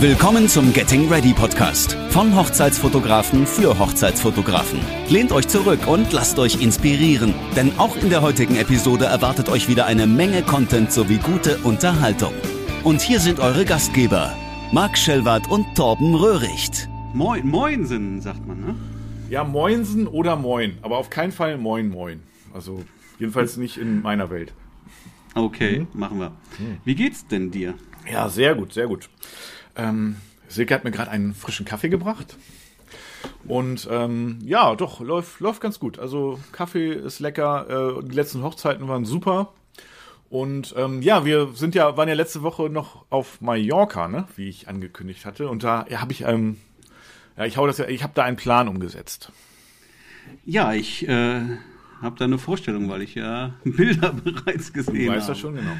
Willkommen zum Getting Ready Podcast von Hochzeitsfotografen für Hochzeitsfotografen. Lehnt euch zurück und lasst euch inspirieren, denn auch in der heutigen Episode erwartet euch wieder eine Menge Content sowie gute Unterhaltung. Und hier sind eure Gastgeber, Marc Schellwart und Torben Röhricht. Moin, Moinsen, sagt man, ne? Ja, Moinsen oder Moin, aber auf keinen Fall Moin Moin. Also jedenfalls nicht in meiner Welt. Okay, machen wir. Wie geht's denn dir? Ja, sehr gut, sehr gut. Ähm, Silke hat mir gerade einen frischen Kaffee gebracht. Und ähm, ja, doch, läuft, läuft ganz gut. Also Kaffee ist lecker, äh, die letzten Hochzeiten waren super. Und ähm, ja, wir sind ja, waren ja letzte Woche noch auf Mallorca, ne, wie ich angekündigt hatte. Und da ja, habe ich, ähm, ja, ich hau das ja, ich habe da einen Plan umgesetzt. Ja, ich äh, habe da eine Vorstellung, weil ich ja Bilder bereits gesehen Du habe. weißt das schon, genau.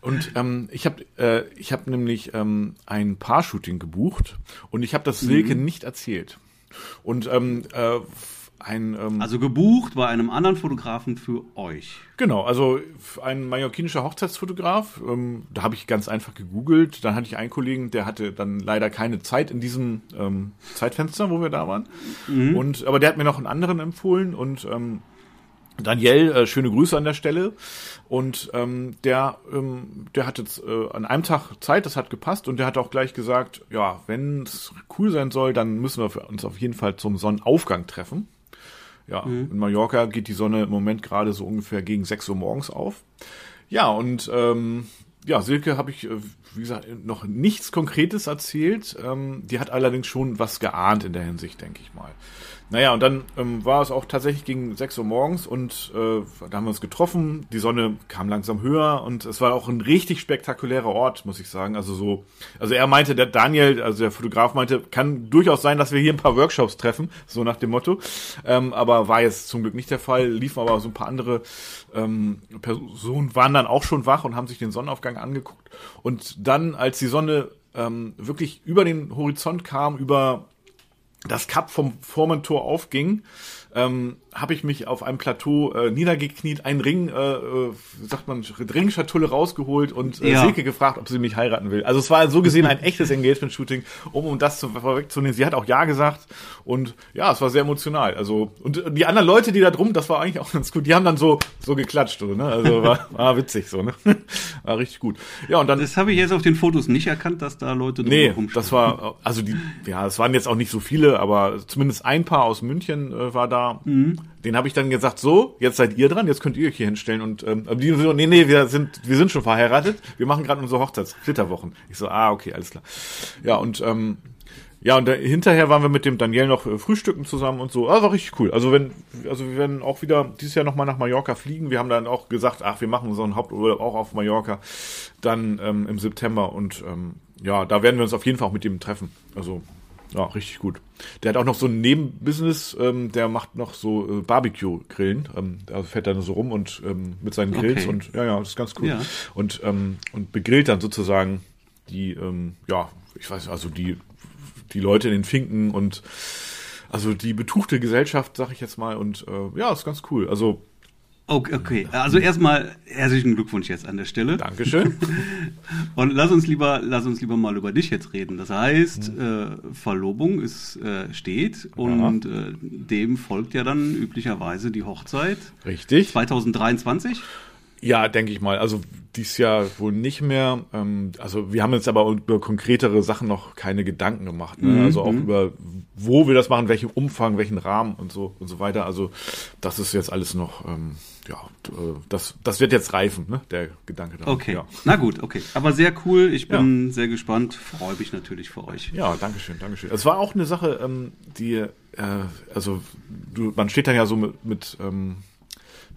Und ähm, ich habe äh, ich hab nämlich ähm, ein Paar-Shooting gebucht und ich habe das Silke nicht erzählt. Und ähm, äh, ein ähm, Also gebucht bei einem anderen Fotografen für euch. genau, also ein mallorquinischer Hochzeitsfotograf. Ähm, da habe ich ganz einfach gegoogelt. Dann hatte ich einen Kollegen, der hatte dann leider keine Zeit in diesem ähm, Zeitfenster, wo wir da waren. Und aber der hat mir noch einen anderen empfohlen und ähm, Daniel, äh, schöne Grüße an der Stelle. Und ähm, der, ähm, der hatte jetzt, äh, an einem Tag Zeit, das hat gepasst und der hat auch gleich gesagt, ja, wenn es cool sein soll, dann müssen wir uns auf jeden Fall zum Sonnenaufgang treffen. Ja, in Mallorca geht die Sonne im Moment gerade so ungefähr gegen 6 Uhr morgens auf. Ja, und ähm, ja, Silke habe ich, äh, wie gesagt, noch nichts Konkretes erzählt. Ähm, die hat allerdings schon was geahnt in der Hinsicht, denke ich mal. Naja, und dann ähm, war es auch tatsächlich gegen 6 Uhr morgens und äh, da haben wir uns getroffen. Die Sonne kam langsam höher und es war auch ein richtig spektakulärer Ort, muss ich sagen. Also so, also er meinte, der Daniel, also der Fotograf meinte, kann durchaus sein, dass wir hier ein paar Workshops treffen, so nach dem Motto. Ähm, aber war jetzt zum Glück nicht der Fall. Liefen aber so ein paar andere ähm, Personen waren dann auch schon wach und haben sich den Sonnenaufgang angeguckt. Und dann, als die Sonne ähm, wirklich über den Horizont kam, über das Kap vom Formentor aufging, ähm, habe ich mich auf einem Plateau äh, niedergekniet, einen Ring, äh, äh, sagt man, Ringschatulle rausgeholt und äh, Ja. Silke gefragt, ob sie mich heiraten will. Also es war so gesehen ein echtes Engagement-Shooting, um, um das zu, vorwegzunehmen. Sie hat auch Ja gesagt und ja, es war sehr emotional. Also und die anderen Leute, die da drum, das war eigentlich auch ganz gut. Die haben dann so so geklatscht, so, ne? Also war, war witzig so, ne? War richtig gut. Ja und dann Das habe ich jetzt auf den Fotos nicht erkannt, dass da Leute Nee, drumherum das war, also die, ja, es waren jetzt auch nicht so viele, aber zumindest ein Paar aus München äh, war da. Den habe ich dann gesagt, so, jetzt seid ihr dran, jetzt könnt ihr euch hier hinstellen. Und ähm, die so, nee, nee, wir sind, wir sind schon verheiratet, wir machen gerade unsere Hochzeitsflitterwochen. Ich so, ah, okay, alles klar. Ja, und ähm, ja, und da, hinterher waren wir mit dem Daniel noch äh, frühstücken zusammen und so. Ah, war richtig cool. Also wenn, also wir werden auch wieder dieses Jahr nochmal nach Mallorca fliegen. Wir haben dann auch gesagt, ach, wir machen so einen Haupturlaub auch auf Mallorca dann ähm, im September und ähm, ja, da werden wir uns auf jeden Fall auch mit ihm treffen. Also ja, richtig gut. Der hat auch noch so ein Nebenbusiness, ähm, der macht noch so äh, Barbecue-Grillen. Ähm, da fährt dann so rum und ähm, mit seinen Grills Okay. und ja, ja, das ist ganz cool. Ja. Und ähm, und begrillt dann sozusagen die, ähm, ja, ich weiß, also die die Leute in den Finken und also die betuchte Gesellschaft, sag ich jetzt mal. Und äh, ja, ist ganz cool. Also Okay, okay. Also erstmal herzlichen Glückwunsch jetzt an der Stelle. Dankeschön. Und lass uns lieber, lass uns lieber mal über dich jetzt reden. Das heißt, Mhm. äh, Verlobung ist äh, steht und äh, dem folgt ja dann üblicherweise die Hochzeit Richtig. 2023. Ja, denke ich mal. Also dies Jahr wohl nicht mehr. Ähm, also wir haben jetzt aber über konkretere Sachen noch keine Gedanken gemacht. Ne? Also auch über wo wir das machen, welchen Umfang, welchen Rahmen und so und so weiter. Also das ist jetzt alles noch, ähm, ja, äh, das, das wird jetzt reifen, ne? Der Gedanke da. Okay, Ja. na gut, okay. Aber sehr cool. Ich bin sehr gespannt. Freue mich natürlich für euch. Ja, danke schön, danke schön. Es war auch eine Sache, ähm, die, äh, also du, man steht dann ja so mit, mit ähm,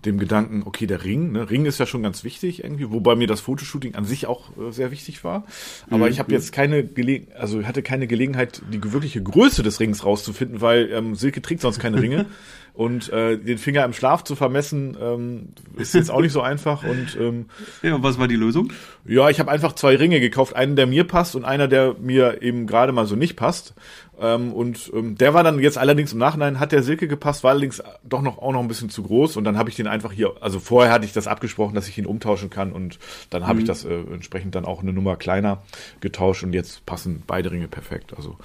dem Gedanken, okay, der Ring, ne? Ring ist ja schon ganz wichtig irgendwie, wobei mir das Fotoshooting an sich auch äh, sehr wichtig war. Aber ich habe jetzt keine Gelegenheit, also hatte keine Gelegenheit, die wirkliche Größe des Rings rauszufinden, weil ähm, Silke trägt sonst keine Ringe. Und äh, den Finger im Schlaf zu vermessen, ähm, ist jetzt auch nicht so einfach. Und ähm, ja, und was war die Lösung? Ja, ich habe einfach zwei Ringe gekauft, einen, der mir passt und einer, der mir eben gerade mal so nicht passt. Ähm, und ähm, der war dann jetzt allerdings im Nachhinein, hat der Silke gepasst, war allerdings doch noch auch noch ein bisschen zu groß und dann habe ich den einfach hier, also vorher hatte ich das abgesprochen, dass ich ihn umtauschen kann und dann habe mhm. ich das äh, entsprechend dann auch eine Nummer kleiner getauscht und jetzt passen beide Ringe perfekt. Also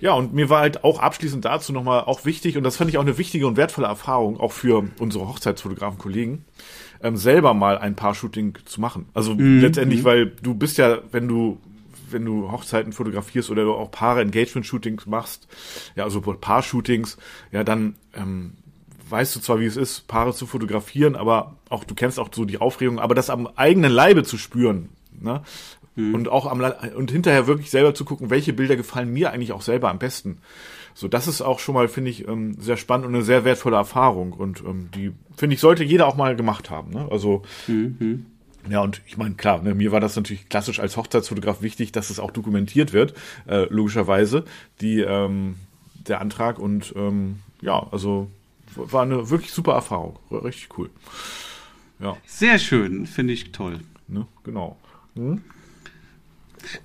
ja, und mir war halt auch abschließend dazu nochmal auch wichtig und das fand ich auch eine wichtige und wertvolle Erfahrung, auch für unsere Hochzeitsfotografen-Kollegen ähm, selber mal ein paar Shooting zu machen. Also mhm. letztendlich, mhm. weil du bist ja, wenn du wenn du Hochzeiten fotografierst oder du auch Paare Engagement-Shootings machst, ja, also Paar-Shootings, ja, dann ähm, weißt du zwar, wie es ist, Paare zu fotografieren, aber auch du kennst auch so die Aufregung, aber das am eigenen Leibe zu spüren, ne? Mhm. Und auch am und hinterher wirklich selber zu gucken, welche Bilder gefallen mir eigentlich auch selber am besten. So, das ist auch schon mal, finde ich, ähm, sehr spannend und eine sehr wertvolle Erfahrung. Und ähm, die, finde ich, sollte jeder auch mal gemacht haben. Ne? Also mhm. Ja, und ich meine, klar, ne, mir war das natürlich klassisch als Hochzeitsfotograf wichtig, dass es auch dokumentiert wird, äh, logischerweise, die, ähm, der Antrag. Und ähm, ja, also war eine wirklich super Erfahrung. Richtig cool. Ja. Sehr schön, finde ich toll. Ne, genau. Hm?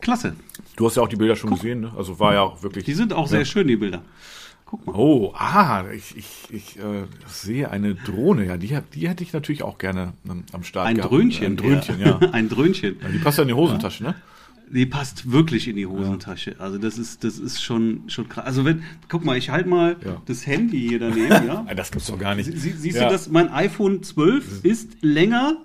Klasse. Du hast ja auch die Bilder schon Guck. gesehen, ne? Also war ja auch wirklich. Die sind auch ja. sehr schön, die Bilder. Guck mal. Oh, ah, ich, ich, ich äh, sehe eine Drohne. Ja, die, die hätte ich natürlich auch gerne ähm, am Start Ein gehabt. Dröhnchen. Ein Dröhnchen, ja. ja. Ein Dröhnchen. Ja, die passt ja in die Hosentasche, ja. ne? Die passt wirklich in die Hosentasche. Ja. Also das ist, das ist schon, schon krass. Also wenn, guck mal, ich halte mal ja. das Handy hier daneben, ja. das gibt's doch gar nicht. Sie, siehst du das? Mein iPhone 12 ist länger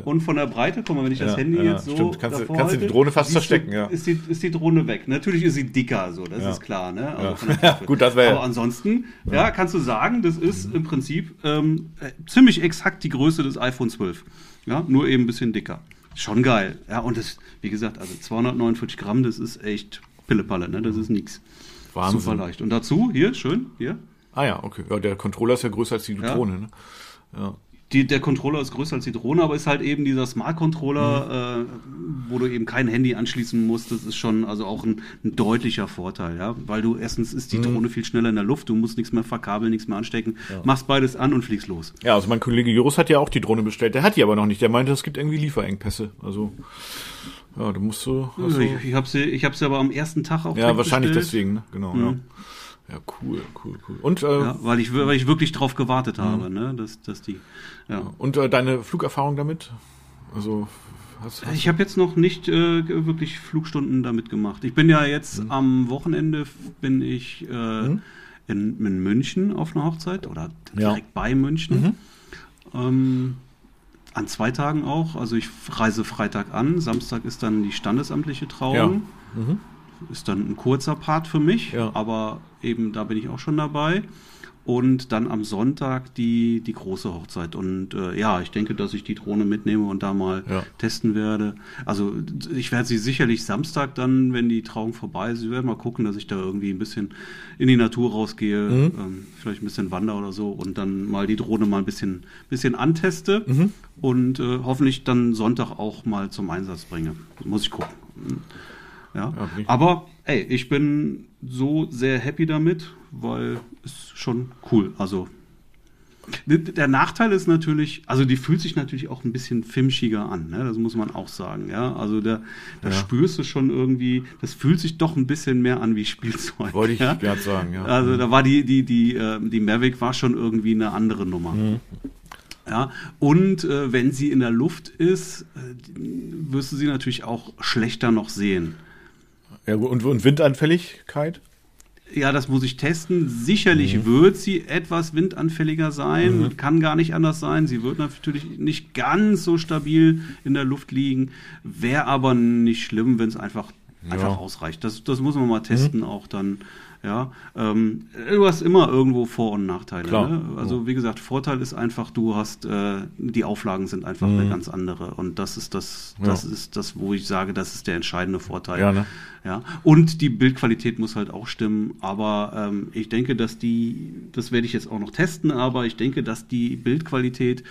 und von der Breite, guck mal, wenn ich das Handy ja, jetzt so. Stimmt, kannst, du, kannst du die Drohne fast verstecken, du, ja. Ist die, ist die Drohne weg. Natürlich ist sie dicker, so, das ja. ist klar, ne? Also ja. Gut, das wäre. Aber ansonsten, ja. kannst du sagen, das ist mhm. im Prinzip ähm, ziemlich exakt die Größe des iPhone 12. Ja, nur eben ein bisschen dicker. Schon geil. Ja, und das, wie gesagt, also 249 Gramm, das ist echt Pillepalle, ne? Das ist nix. Wahnsinn. Super leicht. Und dazu, hier, schön, hier. Ah ja, okay. Ja, der Controller ist ja größer als die Drohne, ne? Ja die, der Controller ist größer als die Drohne, aber ist halt eben dieser Smart Controller, mhm. äh, wo du eben kein Handy anschließen musst. Das ist schon also auch ein, ein deutlicher Vorteil, ja, weil du erstens ist die mhm. Drohne viel schneller in der Luft, du musst nichts mehr verkabeln, nichts mehr anstecken, ja. machst beides an und fliegst los. Ja, also mein Kollege Joris hat ja auch die Drohne bestellt, der hat die aber noch nicht. Der meinte, es gibt irgendwie Lieferengpässe. Also ja, du musst so. Also, ich, ich habe sie, ich habe sie aber am ersten Tag auch. Ja, wahrscheinlich bestellt. deswegen, ne? genau. Mhm. Ja. Ja, cool, cool, cool. Und, äh, ja, weil, ich, weil ich wirklich drauf gewartet mhm. habe, ne? dass, dass die. Ja. Und äh, deine Flugerfahrung damit? Also hast, hast ich habe jetzt noch nicht äh, wirklich Flugstunden damit gemacht. Ich bin ja jetzt mhm. am Wochenende bin ich äh, mhm. in, in, München auf einer Hochzeit oder direkt ja. bei München. Mhm. Ähm, an zwei Tagen auch. Also ich reise Freitag an, Samstag ist dann die standesamtliche Trauung. Ja. Ist dann ein kurzer Part für mich, ja. aber eben da bin ich auch schon dabei. Und dann am Sonntag die, die große Hochzeit. Und äh, ja, ich denke, dass ich die Drohne mitnehme und da mal ja. testen werde. Also ich werde sie sicherlich Samstag dann, wenn die Trauung vorbei ist, ich werde mal gucken, dass ich da irgendwie ein bisschen in die Natur rausgehe, mhm. ähm, vielleicht ein bisschen wander oder so und dann mal die Drohne mal ein bisschen, bisschen anteste mhm. und äh, hoffentlich dann Sonntag auch mal zum Einsatz bringe. Muss ich gucken. Ja. ja Aber ey, ich bin so sehr happy damit, weil es schon cool. Also der Nachteil ist natürlich, also die fühlt sich natürlich auch ein bisschen filmschiger an, ne? das muss man auch sagen. Ja? Also da, da ja. spürst du schon irgendwie, das fühlt sich doch ein bisschen mehr an wie Spielzeug. Wollte ich ja? gerade sagen, ja. Also da war die, die, die, äh, die Mavic war schon irgendwie eine andere Nummer. Mhm. Ja, und äh, wenn sie in der Luft ist, äh, wirst du sie natürlich auch schlechter noch sehen. Ja, und, und Windanfälligkeit? Ja, das muss ich testen. Sicherlich mhm. wird sie etwas windanfälliger sein, mhm. kann gar nicht anders sein. Sie wird natürlich nicht ganz so stabil in der Luft liegen, wäre aber nicht schlimm, wenn es einfach, ja. einfach ausreicht. Das, das muss man mal testen, mhm. auch dann ja, ähm, du hast immer irgendwo Vor- und Nachteile. Ne? Also wie gesagt, Vorteil ist einfach, du hast äh, die Auflagen sind einfach mhm. eine ganz andere und das ist das, das ja. ist das, wo ich sage, das ist der entscheidende Vorteil. Ja, ne? ja. Und die Bildqualität muss halt auch stimmen, aber ähm, ich denke, dass die, das werde ich jetzt auch noch testen, aber ich denke, dass die Bildqualität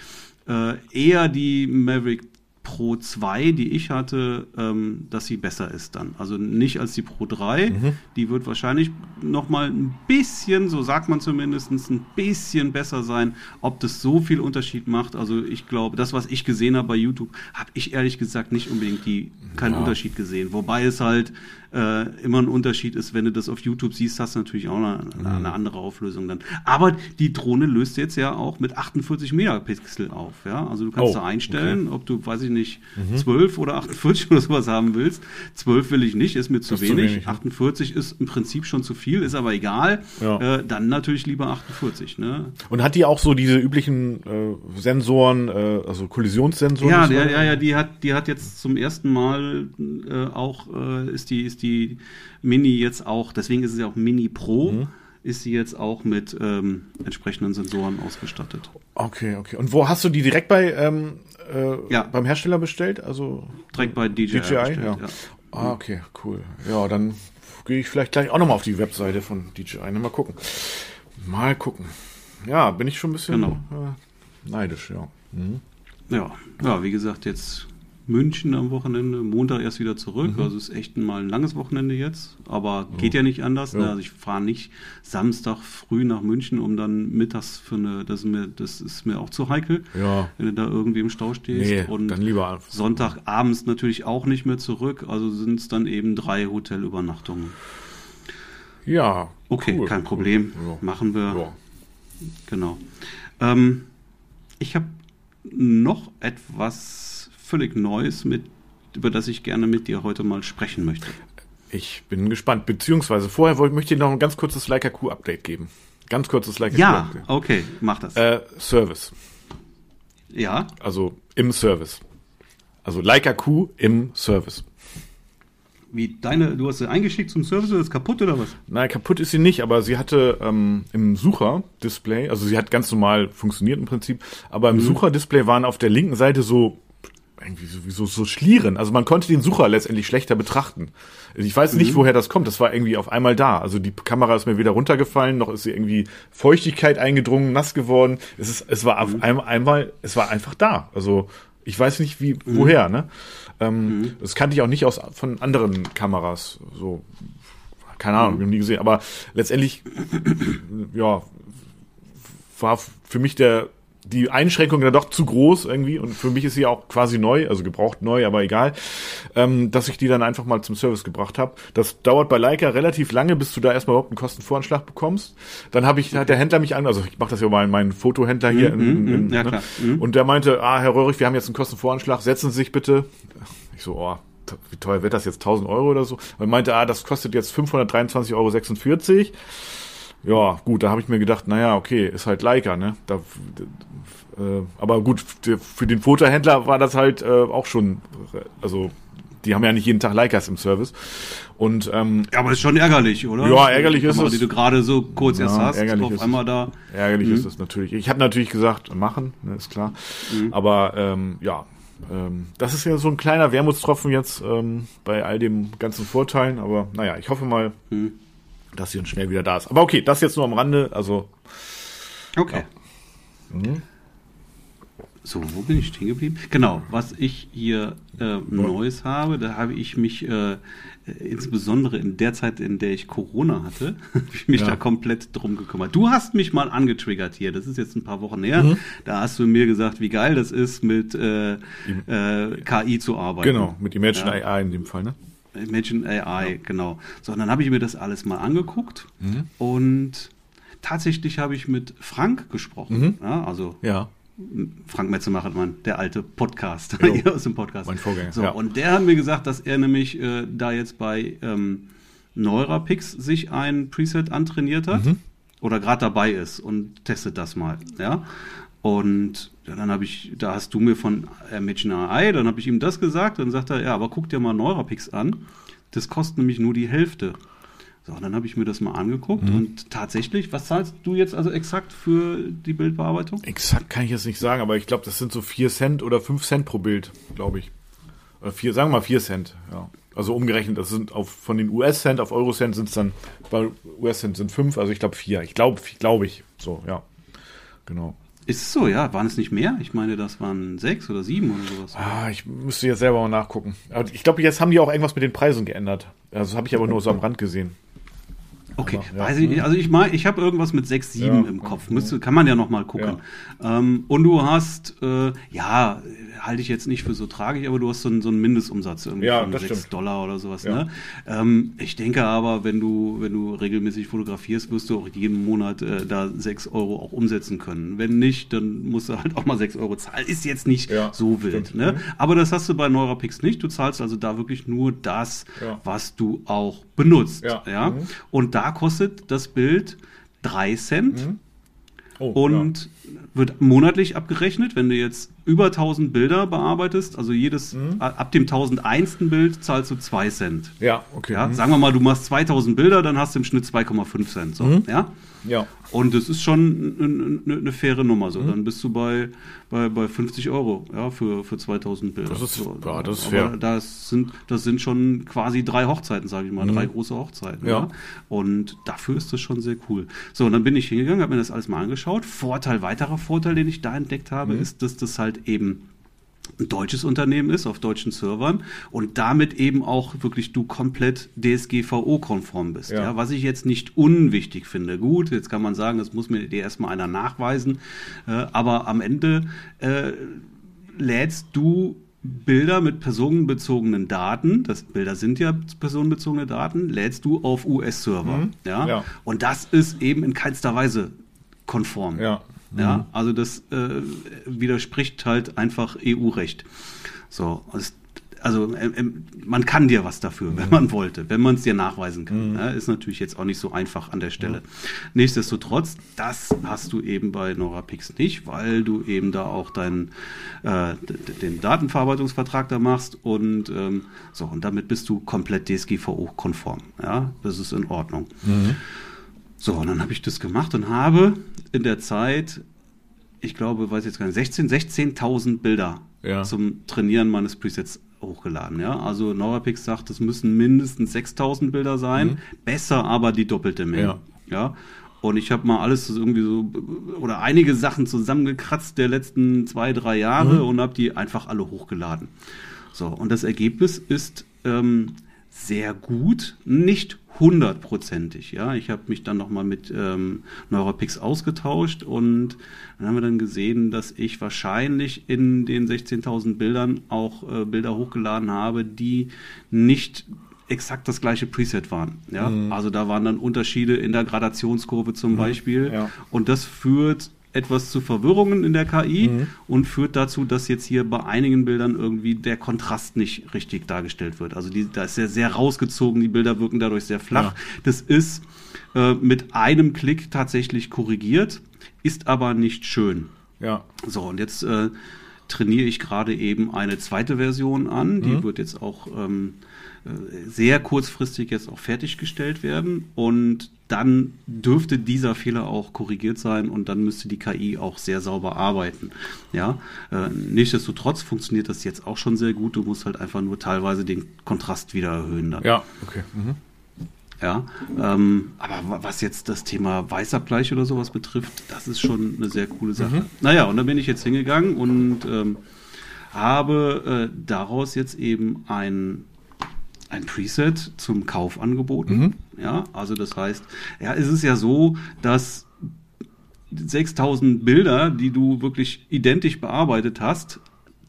äh, eher die Maverick Pro 2, die ich hatte, ähm, dass sie besser ist dann. Also nicht als die Pro 3. Mhm. Die wird wahrscheinlich noch mal ein bisschen, so sagt man zumindest, ein bisschen besser sein. Ob das so viel Unterschied macht, also ich glaube, das, was ich gesehen habe bei YouTube, habe ich ehrlich gesagt nicht unbedingt die, keinen ja. Unterschied gesehen. Wobei es halt äh, immer ein Unterschied ist, wenn du das auf YouTube siehst, hast du natürlich auch eine, eine mhm. andere Auflösung dann. Aber die Drohne löst jetzt ja auch mit 48 Megapixel auf. Ja? Also du kannst oh, da einstellen, okay. ob du, weiß ich nicht, mhm. 12 oder 48 oder sowas haben willst. 12 will ich nicht, ist mir zu wenig. zu wenig. 48 ist im Prinzip schon zu viel, ist aber egal. Ja. Äh, dann natürlich lieber 48. Ne? Und hat die auch so diese üblichen äh, Sensoren, äh, also Kollisionssensoren? Ja, der, ja, ja, die hat, die hat jetzt zum ersten Mal äh, auch, äh, ist die, ist die Mini jetzt auch, deswegen ist es ja auch Mini Pro. Mhm ist sie jetzt auch mit ähm, entsprechenden Sensoren ausgestattet. Okay, okay. Und wo hast du die direkt bei ähm, äh, ja. beim Hersteller bestellt? Also direkt bei DJI. DJI bestellt, ja. ja. Ah, okay, cool. Ja, dann gehe ich vielleicht gleich auch nochmal auf die Webseite von DJI. Mal gucken. Mal gucken. Ja, bin ich schon ein bisschen genau. äh, neidisch, ja. Mhm. Ja, ja, wie gesagt, jetzt München am Wochenende, Montag erst wieder zurück. Mhm. Also ist echt mal ein langes Wochenende jetzt, aber geht ja nicht anders. Ne? Ja. Also ich fahre nicht Samstag früh nach München, um dann mittags für eine, das ist mir, das ist mir auch zu heikel, ja. wenn du da irgendwie im Stau stehst. Nee, und dann lieber Sonntagabends natürlich auch nicht mehr zurück. Also sind es dann eben drei Hotelübernachtungen. Ja. Okay, cool, kein Problem. Ja. Machen wir. Genau. Ähm, ich habe noch etwas völlig Neues, mit, über das ich gerne mit dir heute mal sprechen möchte. Ich bin gespannt. Beziehungsweise vorher wollte, möchte ich noch ein ganz kurzes Leica Q-Update geben. Ganz kurzes Leica ja, Q-Update. Ja, okay, mach das. Äh, Service. Ja. Also im Service. Also Leica Q im Service. Wie deine, du hast sie eingeschickt zum Service, ist kaputt oder was? Nein, kaputt ist sie nicht, aber sie hatte ähm, im Sucher-Display, also sie hat ganz normal funktioniert im Prinzip, aber im mhm. Sucher-Display waren auf der linken Seite so irgendwie sowieso so schlieren. Also man konnte den Sucher letztendlich schlechter betrachten. Ich weiß nicht, mhm. woher das kommt. Das war irgendwie auf einmal da. Also die Kamera ist mir wieder runtergefallen, noch ist sie irgendwie Feuchtigkeit eingedrungen, nass geworden. Es ist, es war auf mhm. einmal, einmal, es war einfach da. Also ich weiß nicht wie, mhm. woher. Ne? Ähm, mhm. Das kannte ich auch nicht aus von anderen Kameras. So keine Ahnung, mhm. nie gesehen. Aber letztendlich, ja, war für mich der die Einschränkung dann doch zu groß irgendwie und für mich ist sie auch quasi neu, also gebraucht neu, aber egal, ähm, dass ich die dann einfach mal zum Service gebracht habe. Das dauert bei Leica relativ lange, bis du da erstmal überhaupt einen Kostenvoranschlag bekommst. Dann habe ich, hat der Händler mich an, also ich mache das ja mal in meinen Fotohändler hier, mhm, in, in, mhm, ja, ne? mhm. und der meinte, ah, Herr Röhrig, wir haben jetzt einen Kostenvoranschlag, setzen Sie sich bitte. Ich so, oh, wie teuer wird das jetzt, 1000 Euro oder so? Und meinte, ah, das kostet jetzt 523,46 Euro. Ja, gut, da habe ich mir gedacht, naja, okay, ist halt Leica, ne? Da, äh, aber gut, für den Fotohändler war das halt äh, auch schon, also die haben ja nicht jeden Tag Leicas im Service. Und ähm, ja, aber ist schon ärgerlich, oder? Ja, ärgerlich ist es. Die du gerade so kurz ja, erst hast, ärgerlich auf ist einmal da. Ärgerlich mhm. ist es natürlich. Ich habe natürlich gesagt, machen, ne, ist klar. Mhm. Aber ähm, ja, ähm, das ist ja so ein kleiner Wermutstropfen jetzt ähm, bei all den ganzen Vorteilen. Aber naja, ich hoffe mal, mhm. Dass sie dann schnell wieder da ist. Aber okay, das jetzt nur am Rande. Also okay. Ja. Mhm. So, wo bin ich stehen geblieben? Genau, was ich hier äh, Neues habe, da habe ich mich äh, insbesondere in der Zeit, in der ich Corona hatte, ich mich ja. da komplett drum gekümmert. Du hast mich mal angetriggert hier, das ist jetzt ein paar Wochen her. Mhm. Da hast du mir gesagt, wie geil das ist, mit äh, äh, KI zu arbeiten. Genau, mit Imagine ja. AI in dem Fall, ne? Imagine AI, ja. genau. So, und dann habe ich mir das alles mal angeguckt mhm. und tatsächlich habe ich mit Frank gesprochen. Mhm. Ja, also ja Frank Metzemachermann, der alte Podcast jo, aus dem Podcast. Mein Vorgänger. So, ja. Und der hat mir gesagt, dass er nämlich äh, da jetzt bei ähm, Neurapix sich ein Preset antrainiert hat mhm. oder gerade dabei ist und testet das mal. Ja. Und dann habe ich, da hast du mir von Imagine AI, dann habe ich ihm das gesagt, dann sagt er, ja, aber guck dir mal Neurapix an. Das kostet nämlich nur die Hälfte. So, dann habe ich mir das mal angeguckt mhm. und tatsächlich, was zahlst du jetzt also exakt für die Bildbearbeitung? Exakt kann ich jetzt nicht sagen, aber ich glaube, das sind so 4 Cent oder 5 Cent pro Bild, glaube ich. Oder vier, sagen wir mal 4 Cent, ja. Also umgerechnet, das sind auf, von den US-Cent auf Euro-Cent sind es dann, bei US-Cent sind 5, also ich glaube 4. Ich glaube, glaube ich, so, ja. Genau. Ist es so, ja? Waren es nicht mehr? Ich meine, das waren sechs oder sieben oder sowas. Ah, ich müsste jetzt selber mal nachgucken. Aber ich glaube, jetzt haben die auch irgendwas mit den Preisen geändert. Also das habe ich aber nur so am Rand gesehen. Okay, aber, ja. weiß ich nicht. Also ich meine, ich habe irgendwas mit 6, 7 ja. im Kopf. Müsste, kann man ja noch mal gucken. Ja. Ähm, und du hast, äh, ja, halte ich jetzt nicht für so tragisch, aber du hast so einen, so einen Mindestumsatz irgendwie ja, von 6 stimmt. Dollar oder sowas. Ne? Ähm, ich denke aber, wenn du, wenn du regelmäßig fotografierst, wirst du auch jeden Monat äh, da 6 Euro auch umsetzen können. Wenn nicht, dann musst du halt auch mal 6 Euro zahlen. Ist jetzt nicht so wild. Ne? Mhm. Aber das hast du bei Neurapix nicht. Du zahlst also da wirklich nur das, was du auch benutzt. Ja. Mhm. Und da kostet das Bild 3 Cent. Mhm. Oh, und ja. Wird monatlich abgerechnet, wenn du jetzt über 1000 Bilder bearbeitest, also jedes, mhm. ab dem 1001. Bild zahlst du 2 Cent. Ja, okay. Ja, mhm. Sagen wir mal, du machst 2000 Bilder, dann hast du im Schnitt 2,5 Cent. So, mhm. ja? Ja. Und das ist schon eine, eine faire Nummer. So. Mhm. Dann bist du bei, bei, bei 50 Euro ja, für, für 2000 Bilder. Das ist, so. ja, das ist fair. Das sind, das sind schon quasi drei Hochzeiten, sage ich mal, mhm. drei große Hochzeiten. Ja. ja. Und dafür ist das schon sehr cool. So, und dann bin ich hingegangen, habe mir das alles mal angeschaut. Vorteil, weiterer Vorteil, den ich da entdeckt habe, mhm. ist, dass das halt eben ein deutsches Unternehmen ist, auf deutschen Servern und damit eben auch wirklich du komplett DSGVO-konform bist. Ja. ja. was ich jetzt nicht unwichtig finde. Gut, jetzt kann man sagen, das muss mir dir erstmal einer nachweisen, äh, aber am Ende äh, lädst du Bilder mit personenbezogenen Daten, das Bilder sind ja personenbezogene Daten, lädst du auf US-Server. Mhm. Ja? ja? Und das ist eben in keinster Weise konform. Ja. Ja, mhm. also das äh, widerspricht halt einfach EU-Recht. So, also äh, äh, man kann dir was dafür, wenn mhm. man wollte, wenn man es dir nachweisen kann. Mhm. Ja, ist natürlich jetzt auch nicht so einfach an der Stelle. Ja. Nichtsdestotrotz, das hast du eben bei NoraPix nicht, weil du eben da auch deinen äh, den Datenverarbeitungsvertrag da machst und ähm, so und damit bist du komplett DSGVO-konform. Ja, das ist in Ordnung. Mhm. So, und dann habe ich das gemacht und habe in der Zeit, ich glaube, weiß jetzt gar nicht, 16, 16.000 Bilder ja. zum Trainieren meines Presets hochgeladen. Ja? Also Norapix sagt, es müssen mindestens 6.000 Bilder sein, mhm. besser aber die doppelte Menge. Ja. ja? Und ich habe mal alles irgendwie so oder einige Sachen zusammengekratzt der letzten zwei, drei Jahre mhm. und habe die einfach alle hochgeladen. So, und das Ergebnis ist ähm, sehr gut, nicht hundertprozentig. Ja, ich habe mich dann nochmal mit ähm, Neuropix ausgetauscht und dann haben wir dann gesehen, dass ich wahrscheinlich in den 16.000 Bildern auch äh, Bilder hochgeladen habe, die nicht exakt das gleiche Preset waren. Ja, mhm. also da waren dann Unterschiede in der Gradationskurve zum mhm. Beispiel ja. und das führt etwas zu Verwirrungen in der KI mhm. und führt dazu, dass jetzt hier bei einigen Bildern irgendwie der Kontrast nicht richtig dargestellt wird. Also die, da ist sehr, sehr rausgezogen, die Bilder wirken dadurch sehr flach. Ja. Das ist äh, mit einem Klick tatsächlich korrigiert, ist aber nicht schön. Ja. So, und jetzt äh, trainiere ich gerade eben eine zweite Version an. Die mhm. wird jetzt auch ähm, äh, sehr kurzfristig jetzt auch fertiggestellt werden und dann dürfte dieser Fehler auch korrigiert sein und dann müsste die KI auch sehr sauber arbeiten. Ja, äh, nichtsdestotrotz funktioniert das jetzt auch schon sehr gut. Du musst halt einfach nur teilweise den Kontrast wieder erhöhen dann. Ja, okay. Mhm. Ja, ähm, aber was jetzt das Thema Weißabgleich oder sowas betrifft, das ist schon eine sehr coole Sache. Mhm. Naja, und dann bin ich jetzt hingegangen und ähm, habe äh, daraus jetzt eben ein ein Preset zum Kauf angeboten. Mhm. Ja, also das heißt, ja, es ist ja so, dass 6000 Bilder, die du wirklich identisch bearbeitet hast,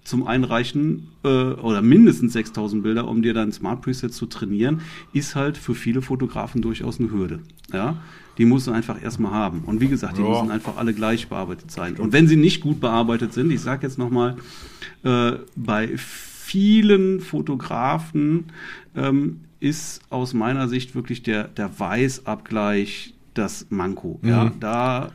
zum Einreichen äh, oder mindestens 6000 Bilder, um dir dein Smart Preset zu trainieren, ist halt für viele Fotografen durchaus eine Hürde. Ja, die musst du einfach erstmal haben. Und wie gesagt, die ja. müssen einfach alle gleich bearbeitet sein. Und wenn sie nicht gut bearbeitet sind, ich sage jetzt nochmal, äh, bei vielen Fotografen ähm, ist aus meiner Sicht wirklich der, der Weißabgleich das Manko. Mhm. Ja, da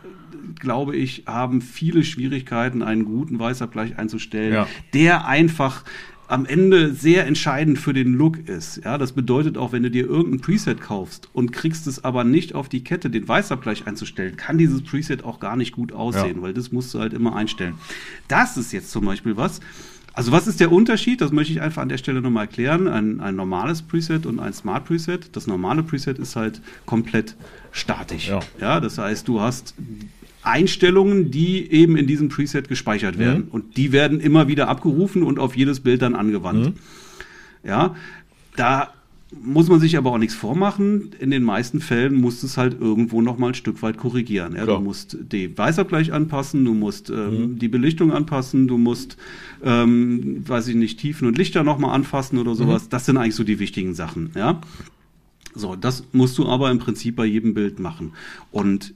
glaube ich, haben viele Schwierigkeiten, einen guten Weißabgleich einzustellen, ja. der einfach am Ende sehr entscheidend für den Look ist. Ja, das bedeutet auch, wenn du dir irgendein Preset kaufst und kriegst es aber nicht auf die Kette, den Weißabgleich einzustellen, kann dieses Preset auch gar nicht gut aussehen, ja. weil das musst du halt immer einstellen. Das ist jetzt zum Beispiel was, also was ist der Unterschied? Das möchte ich einfach an der Stelle nochmal erklären. Ein, ein normales Preset und ein Smart Preset. Das normale Preset ist halt komplett statisch. Ja. ja, das heißt, du hast Einstellungen, die eben in diesem Preset gespeichert werden. Mhm. Und die werden immer wieder abgerufen und auf jedes Bild dann angewandt. Mhm. Ja, da muss man sich aber auch nichts vormachen. In den meisten Fällen musst du es halt irgendwo noch mal ein Stück weit korrigieren. Ja? Du musst den Weißabgleich anpassen, du musst ähm, mhm. die Belichtung anpassen, du musst, ähm, weiß ich nicht, Tiefen und Lichter noch mal anfassen oder sowas. Mhm. Das sind eigentlich so die wichtigen Sachen. Ja. So, das musst du aber im Prinzip bei jedem Bild machen. Und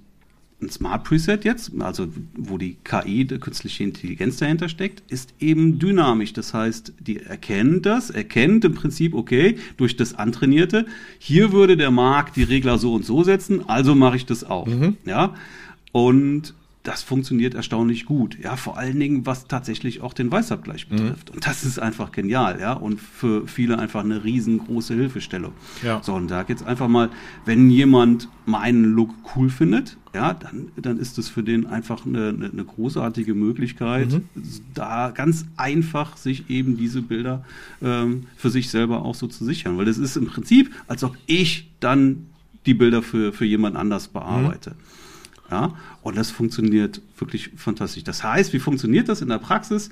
ein Smart Preset jetzt, also wo die KI, die künstliche Intelligenz dahinter steckt, ist eben dynamisch. Das heißt, die erkennt das, erkennt im Prinzip, okay, durch das Antrainierte, hier würde der Markt die Regler so und so setzen, also mache ich das auch. Mhm. Ja. Und das funktioniert erstaunlich gut. Ja, vor allen Dingen, was tatsächlich auch den Weißabgleich mhm. betrifft. Mhm. Und das ist einfach genial, ja, und für viele einfach eine riesengroße Hilfestellung. Ja. So, und da geht's einfach mal, wenn jemand meinen Look cool findet, ja, dann, dann ist es für den einfach eine, eine, eine großartige Möglichkeit, mhm. da ganz einfach sich eben diese Bilder ähm, für sich selber auch so zu sichern. Weil das ist im Prinzip, als ob ich dann die Bilder für, für jemand anders bearbeite. Mhm. Ja, und das funktioniert wirklich fantastisch. Das heißt, wie funktioniert das in der Praxis?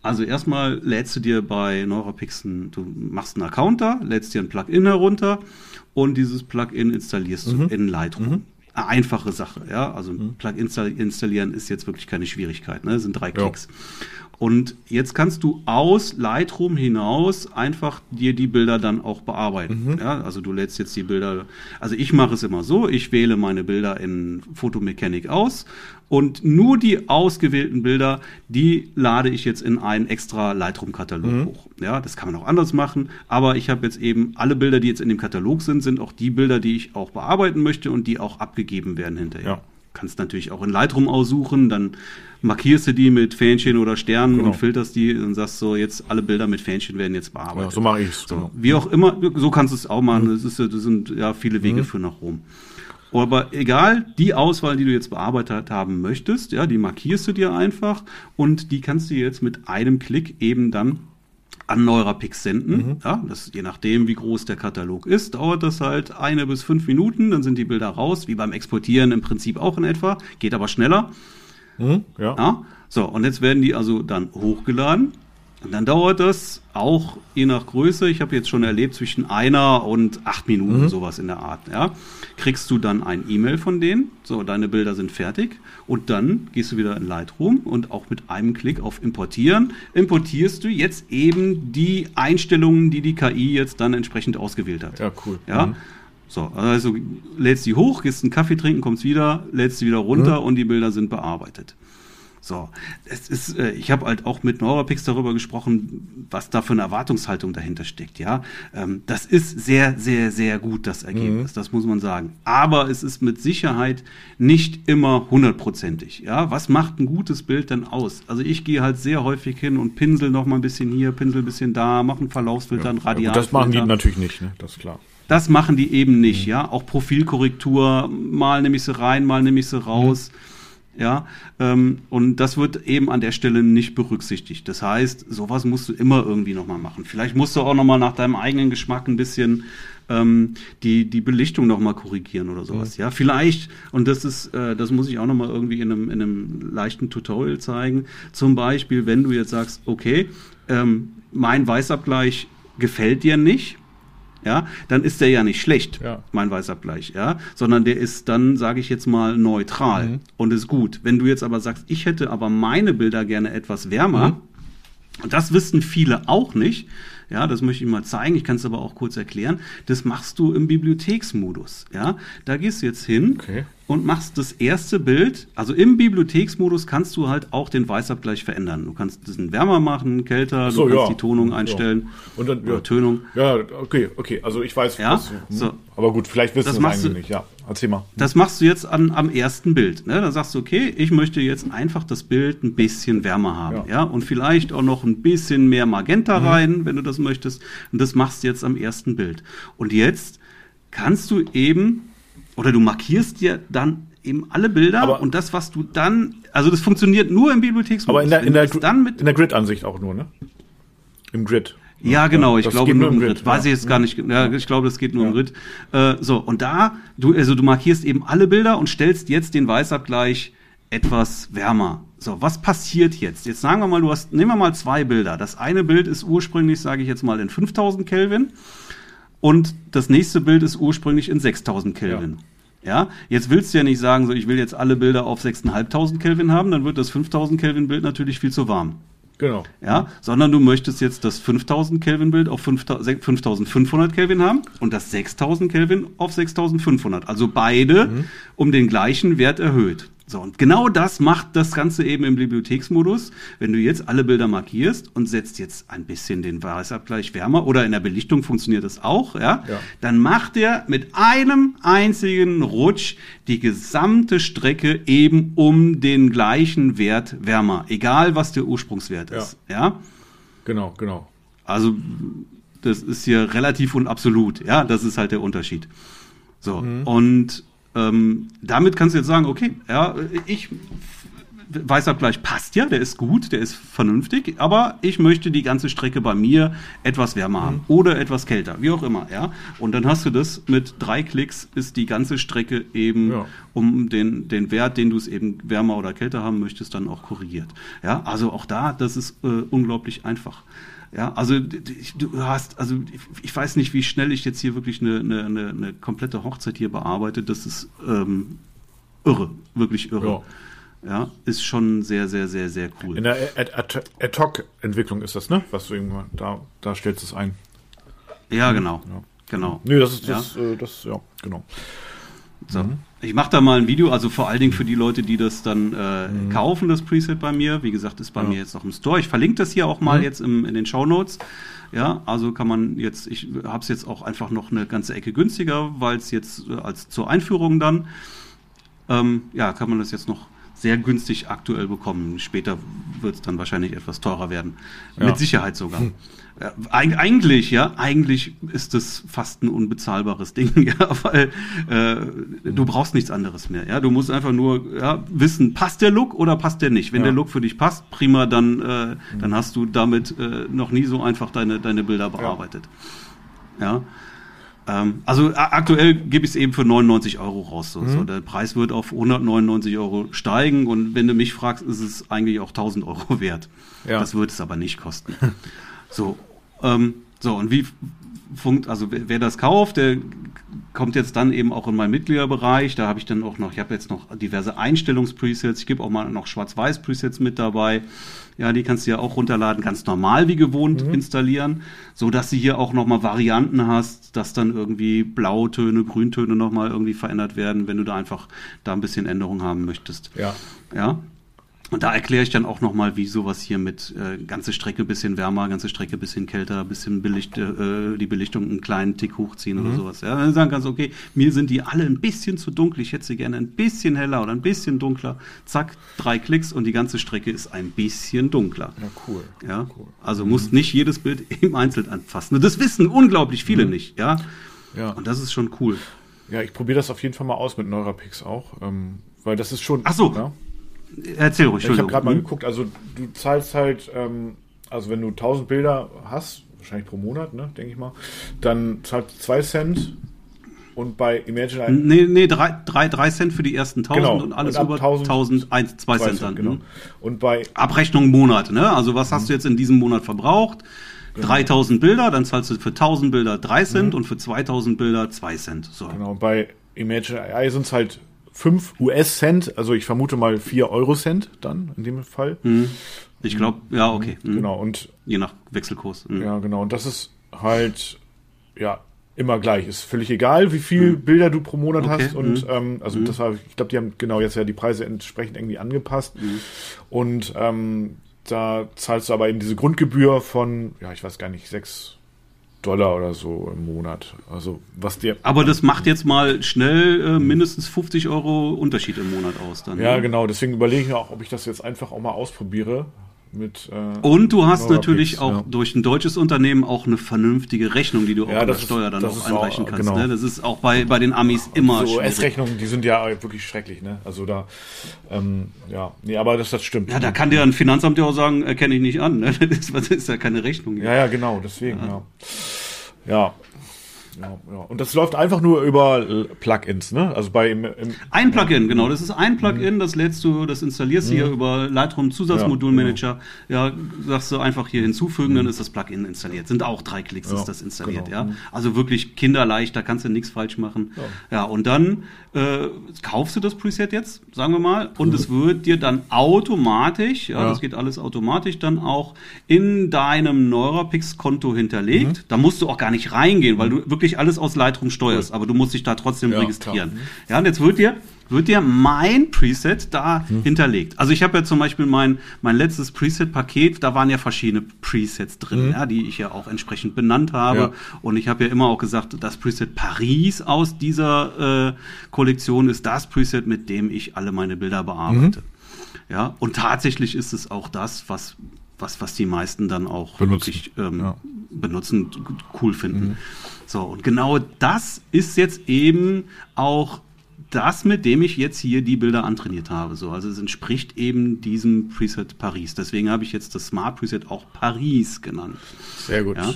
Also erstmal lädst du dir bei Neuropixen, du machst einen Account da, lädst dir ein Plugin herunter und dieses Plugin installierst mhm. du in Lightroom. Mhm. Eine einfache Sache, ja. Also ein mhm. Plugin installieren ist jetzt wirklich keine Schwierigkeit, ne? Das sind drei Klicks. Ja. Und jetzt kannst du aus Lightroom hinaus einfach dir die Bilder dann auch bearbeiten. Mhm. Ja, also du lädst jetzt die Bilder, also ich mache es immer so, ich wähle meine Bilder in Photomechanik aus und nur die ausgewählten Bilder, die lade ich jetzt in einen extra Lightroom-Katalog mhm. hoch. Ja, das kann man auch anders machen, aber ich habe jetzt eben alle Bilder, die jetzt in dem Katalog sind, sind auch die Bilder, die ich auch bearbeiten möchte und die auch abgegeben werden hinterher. Ja. Kannst natürlich auch in Lightroom aussuchen, dann markierst du die mit Fähnchen oder Sternen genau. und filterst die und sagst so, jetzt alle Bilder mit Fähnchen werden jetzt bearbeitet. Ja, so mache ich es. So, genau. Wie auch immer, so kannst du es auch machen. Das, ist, das sind ja viele Wege mhm. für nach Rom. Aber egal, die Auswahl, die du jetzt bearbeitet haben möchtest, ja, die markierst du dir einfach und die kannst du jetzt mit einem Klick eben dann an Neurapix senden. Mhm. Ja, das, je nachdem, wie groß der Katalog ist, dauert das halt eine bis fünf Minuten, dann sind die Bilder raus, wie beim Exportieren im Prinzip auch in etwa, geht aber schneller. Mhm, ja. ja. So, und jetzt werden die also dann hochgeladen. Und dann dauert das auch je nach Größe, ich habe jetzt schon erlebt, zwischen einer und acht Minuten, mhm. sowas in der Art. Ja. Kriegst du dann ein E-Mail von denen, so, deine Bilder sind fertig. Und dann gehst du wieder in Lightroom und auch mit einem Klick auf Importieren importierst du jetzt eben die Einstellungen, die die KI jetzt dann entsprechend ausgewählt hat. Ja, cool. Ja. Mhm. So, also lädst die hoch, gehst einen Kaffee trinken, kommst wieder, lädst sie wieder runter mhm. und die Bilder sind bearbeitet. So, es ist, äh, ich habe halt auch mit Neuropix darüber gesprochen, was da für eine Erwartungshaltung dahinter steckt. Ja, ähm, das ist sehr, sehr, sehr gut das Ergebnis. Mhm. Das muss man sagen. Aber es ist mit Sicherheit nicht immer hundertprozentig. Ja, was macht ein gutes Bild denn aus? Also ich gehe halt sehr häufig hin und pinsel noch mal ein bisschen hier, pinsel ein bisschen da, mache ein Verlaufsfilter, ja, ein Radial. Ja, das machen die natürlich nicht, ne? Das ist klar. Das machen die eben nicht, mhm. ja. Auch Profilkorrektur, mal nehme ich sie rein, mal nehme ich sie raus. Mhm. Ja, ähm, und das wird eben an der Stelle nicht berücksichtigt. Das heißt, sowas musst du immer irgendwie nochmal machen. Vielleicht musst du auch nochmal nach deinem eigenen Geschmack ein bisschen ähm, die, die Belichtung nochmal korrigieren oder sowas. Mhm. Ja, vielleicht, und das ist, äh, das muss ich auch nochmal irgendwie in einem, in einem leichten Tutorial zeigen. Zum Beispiel, wenn du jetzt sagst, okay, ähm, mein Weißabgleich gefällt dir nicht, ja, dann ist der ja nicht schlecht, ja. mein Weißabgleich, ja, sondern der ist dann, sage ich jetzt mal, neutral mhm. und ist gut. Wenn du jetzt aber sagst, ich hätte aber meine Bilder gerne etwas wärmer, mhm. und das wissen viele auch nicht, ja, das möchte ich mal zeigen. Ich kann es aber auch kurz erklären. Das machst du im Bibliotheksmodus. Ja, da gehst du jetzt hin okay. Und machst das erste Bild. Also im Bibliotheksmodus kannst du halt auch den Weißabgleich verändern. Du kannst das wärmer machen, kälter, so, du kannst ja. die Tonung einstellen. Ja. Und dann, ja. oder Tönung. Ja, okay, okay. Also ich weiß, ja? was, so. aber gut, vielleicht wissen wir es eigentlich nicht. Ja, erzähl mal. Das machst du jetzt an, am ersten Bild. Ne? Da sagst du, okay, ich möchte jetzt einfach das Bild ein bisschen wärmer haben. Ja, ja? und vielleicht auch noch ein bisschen mehr Magenta mhm. rein, wenn du das möchtest. Und das machst du jetzt am ersten Bild. Und jetzt kannst du eben, oder du markierst dir dann eben alle Bilder aber und das, was du dann, also das funktioniert nur im Bibliotheksmodus. Aber in der, in der, dann mit in der Grid-Ansicht auch nur, ne? Im Grid. Ja, genau, ich das glaube nur im Grid. Grid. Weiß ich jetzt gar nicht. Ja, ich glaube, das geht nur ja. im Grid. Äh, so, und da, du, also du markierst eben alle Bilder und stellst jetzt den Weißabgleich etwas wärmer. So, was passiert jetzt? Jetzt sagen wir mal, du hast, nehmen wir mal zwei Bilder. Das eine Bild ist ursprünglich, sage ich jetzt mal, in 5000 Kelvin und das nächste Bild ist ursprünglich in 6000 Kelvin. Ja. Ja. jetzt willst du ja nicht sagen, so ich will jetzt alle Bilder auf 6500 Kelvin haben, dann wird das 5000 Kelvin Bild natürlich viel zu warm. Genau. Ja, sondern du möchtest jetzt das 5000 Kelvin Bild auf 5500 Kelvin haben und das 6000 Kelvin auf 6500. Also beide mhm. um den gleichen Wert erhöht. So, und genau das macht das Ganze eben im Bibliotheksmodus. Wenn du jetzt alle Bilder markierst und setzt jetzt ein bisschen den Weißabgleich wärmer oder in der Belichtung funktioniert das auch, ja, ja. dann macht er mit einem einzigen Rutsch die gesamte Strecke eben um den gleichen Wert wärmer, egal was der Ursprungswert ist, ja. ja? Genau, genau. Also, das ist hier relativ und absolut, ja, das ist halt der Unterschied. So, mhm. und ähm, damit kannst du jetzt sagen, okay, ja, ich Weißabgleich passt ja, der ist gut, der ist vernünftig, aber ich möchte die ganze Strecke bei mir etwas wärmer mhm. haben oder etwas kälter, wie auch immer, ja. Und dann hast du das mit drei Klicks ist die ganze Strecke eben ja. um den, den Wert, den du es eben wärmer oder kälter haben möchtest, dann auch korrigiert. Ja, also auch da, das ist äh, unglaublich einfach. Ja, also du hast, also ich weiß nicht, wie schnell ich jetzt hier wirklich eine, eine, eine komplette Hochzeit hier bearbeite. Das ist ähm, irre, wirklich irre. Ja. ja. ist schon sehr, sehr, sehr, sehr cool. In der Ad-Hoc-Entwicklung ist das, ne? Was du irgendwann, da, da stellst du es ein. Ja, genau. Ja. Genau. Nee, das ist das, ja, äh, das, ja genau. So. Mhm. Ich mache da mal ein Video, also vor allen Dingen für die Leute, die das dann äh, mhm. kaufen, das Preset bei mir. Wie gesagt, ist bei ja. mir jetzt noch im Store. Ich verlinke das hier auch mal mhm. jetzt im, in den Show Notes. Ja, also kann man jetzt, ich habe es jetzt auch einfach noch eine ganze Ecke günstiger, weil es jetzt äh, als zur Einführung dann, ähm, ja, kann man das jetzt noch sehr günstig aktuell bekommen. Später wird es dann wahrscheinlich etwas teurer werden. Ja. Mit Sicherheit sogar. Hm. Eig eigentlich, ja, eigentlich ist das fast ein unbezahlbares Ding, ja, weil äh, du brauchst nichts anderes mehr, ja. Du musst einfach nur ja, wissen, passt der Look oder passt der nicht. Wenn ja. der Look für dich passt, prima, dann, äh, mhm. dann hast du damit äh, noch nie so einfach deine, deine Bilder bearbeitet. Ja. Ähm, also aktuell gebe ich es eben für 99 Euro raus. So. Mhm. so. der Preis wird auf 199 Euro steigen und wenn du mich fragst, ist es eigentlich auch 1000 Euro wert. Ja. Das wird es aber nicht kosten. so, ähm, so und wie funkt, also wer, wer, das kauft, der kommt jetzt dann eben auch in meinen Mitgliederbereich. Da habe ich dann auch noch, ich habe jetzt noch diverse Einstellungspresets. Ich gebe auch mal noch Schwarz-Weiß-Presets mit dabei. Ja, die kannst du ja auch runterladen, ganz normal wie gewohnt mhm. installieren, so dass du hier auch nochmal Varianten hast, dass dann irgendwie Blautöne, Grüntöne nochmal irgendwie verändert werden, wenn du da einfach da ein bisschen Änderung haben möchtest. Ja. Ja. Und da erkläre ich dann auch nochmal, wie sowas hier mit äh, ganze Strecke bisschen wärmer, ganze Strecke bisschen kälter, bisschen Belicht, äh, die Belichtung einen kleinen Tick hochziehen mhm. oder sowas. Ja, du sagen kannst, okay, mir sind die alle ein bisschen zu dunkel, ich hätte sie gerne ein bisschen heller oder ein bisschen dunkler. Zack, drei Klicks und die ganze Strecke ist ein bisschen dunkler. Ja, cool. Ja, cool. also mhm. musst nicht jedes Bild im Einzelnen anfassen. Und das wissen unglaublich viele mhm. nicht, ja. Ja. Und das ist schon cool. Ja, ich probiere das auf jeden Fall mal aus mit Neurapix auch, ähm, weil das ist schon. Ach so. Ja? Erzähl ruhig, Ich habe gerade mal hm? geguckt, also du zahlst halt, ähm, also wenn du 1000 Bilder hast, wahrscheinlich pro Monat, ne, denke ich mal, dann zahlst du 2 Cent und bei Imagine Nee, nee, 3 drei, drei Cent für die ersten 1000 genau. und alles und über 1000, 1000 1, 2 Cent, Cent dann. Genau. Hm? Und bei Abrechnung Monat, ne? Also was hast du jetzt in diesem Monat verbraucht? Genau. 3000 Bilder, dann zahlst du für 1000 Bilder 3 Cent mhm. und für 2000 Bilder 2 Cent. So. Genau, bei Imagine AI sind es halt 5 US-Cent, also ich vermute mal 4 Euro-Cent dann in dem Fall. Mhm. Ich glaube, ja, okay. Mhm. Genau, und. Je nach Wechselkurs. Mhm. Ja, genau. Und das ist halt, ja, immer gleich. Ist völlig egal, wie viel mhm. Bilder du pro Monat okay. hast. Und mhm. ähm, also mhm. das war, ich glaube, die haben genau jetzt ja die Preise entsprechend irgendwie angepasst. Mhm. Und ähm, da zahlst du aber eben diese Grundgebühr von, ja, ich weiß gar nicht, sechs Dollar oder so im Monat. Also was dir. Aber das macht jetzt mal schnell äh, mindestens 50 Euro Unterschied im Monat aus. Dann, ja, ne? genau. Deswegen überlege ich mir auch, ob ich das jetzt einfach auch mal ausprobiere. Mit, äh, und du hast natürlich auch ja. durch ein deutsches Unternehmen auch eine vernünftige Rechnung, die du ja, auch mit Steuer dann auch einreichen auch, kannst. Genau. Ne? Das ist auch bei, bei den Amis immer so US-Rechnungen, die sind ja wirklich schrecklich. Ne? Also da, ähm, ja, nee, aber das, das stimmt. Ja, da kann dir ein Finanzamt ja auch sagen, erkenne ich nicht an. Ne? Das, ist, das ist ja keine Rechnung. Ja, ja, genau, deswegen, ja. Ja. Ja. Ja. Und das läuft einfach nur über Plugins, ne? Also bei im, im ein Plugin, genau. Das ist ein Plugin, das lädst du, das installierst du mhm. hier über Lightroom Zusatzmodulmanager. Ja, genau. ja, sagst du einfach hier hinzufügen, mhm. dann ist das Plugin installiert. Sind auch drei Klicks, ja, ist das installiert, genau. ja. Mhm. Also wirklich kinderleicht, da kannst du nichts falsch machen. Ja, und dann äh, kaufst du das Preset jetzt, sagen wir mal, und mhm. es wird dir dann automatisch, ja, das geht alles automatisch, dann auch in deinem Neurapix-Konto hinterlegt. Mhm. Da musst du auch gar nicht reingehen, weil du wirklich alles aus Lightroom steuerst, cool. aber du musst dich da trotzdem ja, registrieren. Klar. Ja, und jetzt wird dir wird dir mein Preset da hm. hinterlegt. Also ich habe ja zum Beispiel mein, mein letztes Preset-Paket, da waren ja verschiedene Presets drin, hm. ja, die ich ja auch entsprechend benannt habe. Ja. Und ich habe ja immer auch gesagt, das Preset Paris aus dieser äh, Kollektion ist das Preset, mit dem ich alle meine Bilder bearbeite. Hm. Ja, und tatsächlich ist es auch das, was was, was die meisten dann auch benutzen. wirklich ähm, ja. benutzen, cool finden. Mhm. So, und genau das ist jetzt eben auch das, mit dem ich jetzt hier die Bilder antrainiert habe. So, also es entspricht eben diesem Preset Paris. Deswegen habe ich jetzt das Smart Preset auch Paris genannt. Sehr gut. Ja?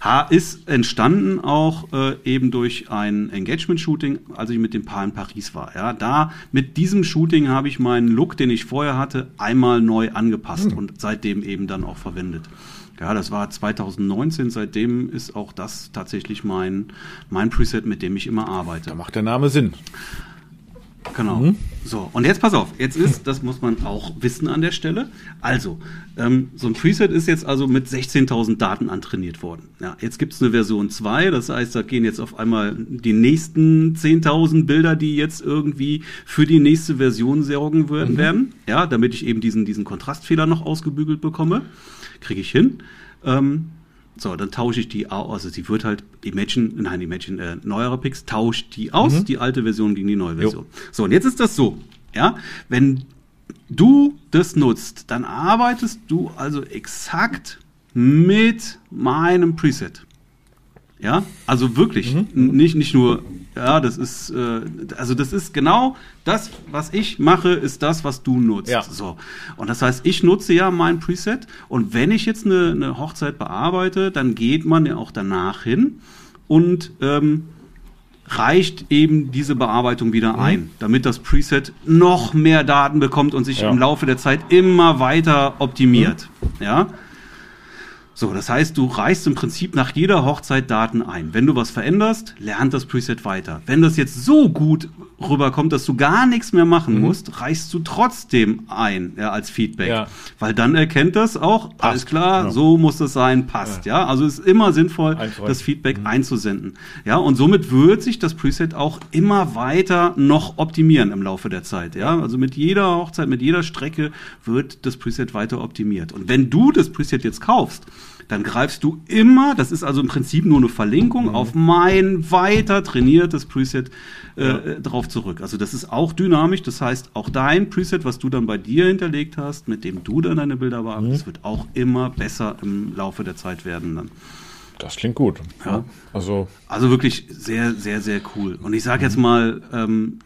H ist entstanden auch äh, eben durch ein Engagement-Shooting, als ich mit dem Paar in Paris war. Ja, da mit diesem Shooting habe ich meinen Look, den ich vorher hatte, einmal neu angepasst hm. und seitdem eben dann auch verwendet. Ja, das war 2019. Seitdem ist auch das tatsächlich mein, mein Preset, mit dem ich immer arbeite. Da macht der Name Sinn. Genau. Mhm. So, und jetzt pass auf, jetzt ist, das muss man auch wissen an der Stelle. Also, ähm, so ein Preset ist jetzt also mit 16.000 Daten antrainiert worden. Ja, jetzt gibt es eine Version 2, das heißt, da gehen jetzt auf einmal die nächsten 10.000 Bilder, die jetzt irgendwie für die nächste Version sorgen werden, mhm. werden. Ja, damit ich eben diesen, diesen Kontrastfehler noch ausgebügelt bekomme kriege ich hin. Ähm, so, dann tausche ich die aus. Also sie wird halt Imagine, nein, Imagine, äh, neuere Picks, tauscht die aus, mhm. die alte Version gegen die neue Version. Jo. So, und jetzt ist das so, ja, wenn du das nutzt, dann arbeitest du also exakt mit meinem Preset. Ja, also wirklich, mhm. nicht, nicht nur, ja, das ist, äh, also das ist genau das, was ich mache, ist das, was du nutzt. Ja. So. Und das heißt, ich nutze ja mein Preset und wenn ich jetzt eine, eine Hochzeit bearbeite, dann geht man ja auch danach hin und ähm, reicht eben diese Bearbeitung wieder mhm. ein, damit das Preset noch mehr Daten bekommt und sich ja. im Laufe der Zeit immer weiter optimiert. Mhm. Ja. So, das heißt, du reichst im Prinzip nach jeder Hochzeit Daten ein. Wenn du was veränderst, lernt das Preset weiter. Wenn das jetzt so gut rüberkommt, dass du gar nichts mehr machen mhm. musst, reichst du trotzdem ein ja, als Feedback. Ja. Weil dann erkennt das auch, passt. alles klar, ja. so muss es sein, passt. Ja. Also es ist immer sinnvoll, Einfach. das Feedback mhm. einzusenden. Ja, und somit wird sich das Preset auch immer weiter noch optimieren im Laufe der Zeit. Ja, also mit jeder Hochzeit, mit jeder Strecke wird das Preset weiter optimiert. Und wenn du das Preset jetzt kaufst, dann greifst du immer, das ist also im Prinzip nur eine Verlinkung, mhm. auf mein weiter trainiertes Preset äh, ja. drauf zurück. Also das ist auch dynamisch, das heißt, auch dein Preset, was du dann bei dir hinterlegt hast, mit dem du dann deine Bilder bearbeitest, mhm. wird auch immer besser im Laufe der Zeit werden dann. Das klingt gut. Ja. Also, also wirklich sehr, sehr, sehr cool. Und ich sage jetzt mal, ähm,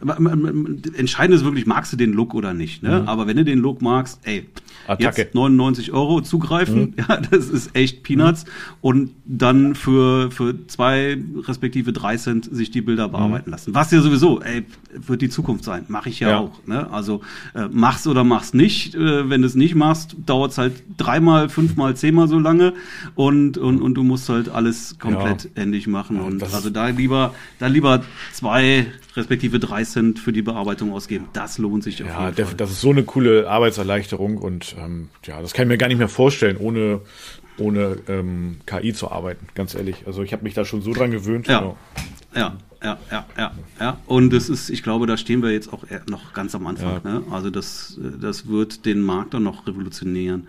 entscheidend ist wirklich, magst du den Look oder nicht. Ne? Mhm. Aber wenn du den Look magst, ey, Attacke. jetzt 99 Euro zugreifen, mhm. ja, das ist echt Peanuts. Mhm. Und dann für, für zwei respektive drei Cent sich die Bilder bearbeiten mhm. lassen. Was ja sowieso, ey, wird die Zukunft sein. Mache ich ja, ja, auch. Ne? Also äh, mach's oder mach's nicht. Äh, wenn du es nicht machst, dauert's halt dreimal, fünfmal, zehnmal so lange und, und, und du musst halt alles komplett ja. endlich machen. und also da lieber, da lieber zwei respektive drei Cent für die Bearbeitung ausgeben. Das lohnt sich auf ja, Fall. Das ist so eine coole Arbeitserleichterung und ähm, ja, das kann ich mir gar nicht mehr vorstellen, ohne ohne ähm, KI zu arbeiten, ganz ehrlich. Also ich habe mich da schon so dran gewöhnt. Ja. ja, ja, ja, ja, ja. Und es ist, ich glaube, da stehen wir jetzt auch noch ganz am Anfang. Ja. Ne? Also das, das wird den Markt dann noch revolutionieren.